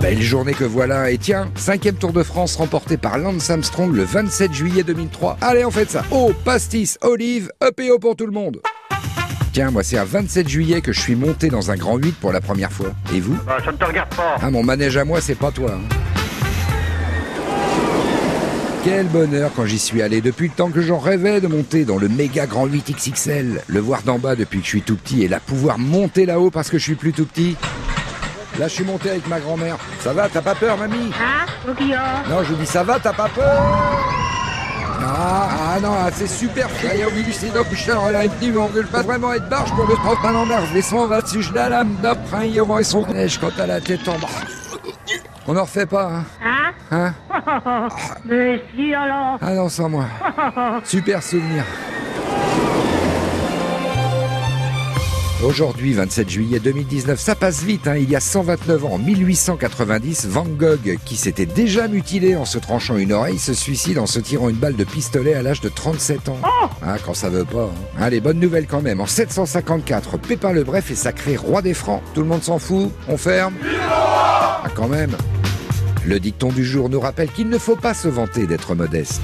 Belle journée que voilà, et tiens, cinquième Tour de France remporté par Lance Armstrong le 27 juillet 2003. Allez, on fait ça. Oh, pastis, olive, EPO pour tout le monde. Tiens, moi c'est un 27 juillet que je suis monté dans un grand 8 pour la première fois. Et vous? Bah, ça ne te regarde pas. Ah, mon manège à moi, c'est pas toi. hein. Quel bonheur quand j'y suis allé depuis le temps que j'en rêvais de monter dans le méga grand 8 XXL. Le voir d'en bas depuis que je suis tout petit et là pouvoir monter là-haut parce que je suis plus tout petit. Là, je suis monté avec ma grand-mère. Ça va, t'as pas peur, mamie Hein Non, je dis ça va, t'as pas peur ah, ah non, ah, c'est super Il y a oublié c'est donc cher là, il ne veut pas vraiment être barge pour le trente en mer. Les sons va dessus, je la lame d'après, il y aura son neige quand à la tête en bas. On n'en refait pas, hein Hein Hein Mais si alors Ah non, sans moi. Super souvenir. Aujourd'hui, 27 juillet 2019, ça passe vite, hein. il y a 129 ans, en 1890, Van Gogh, qui s'était déjà mutilé en se tranchant une oreille, se suicide en se tirant une balle de pistolet à l'âge de 37 ans. Ah, quand ça veut pas. hein. Allez, bonne nouvelle quand même. En 754, Pépin le Bref est sacré roi des Francs. Tout le monde s'en fout On ferme Ah, quand même. Le dicton du jour nous rappelle qu'il ne faut pas se vanter d'être modeste.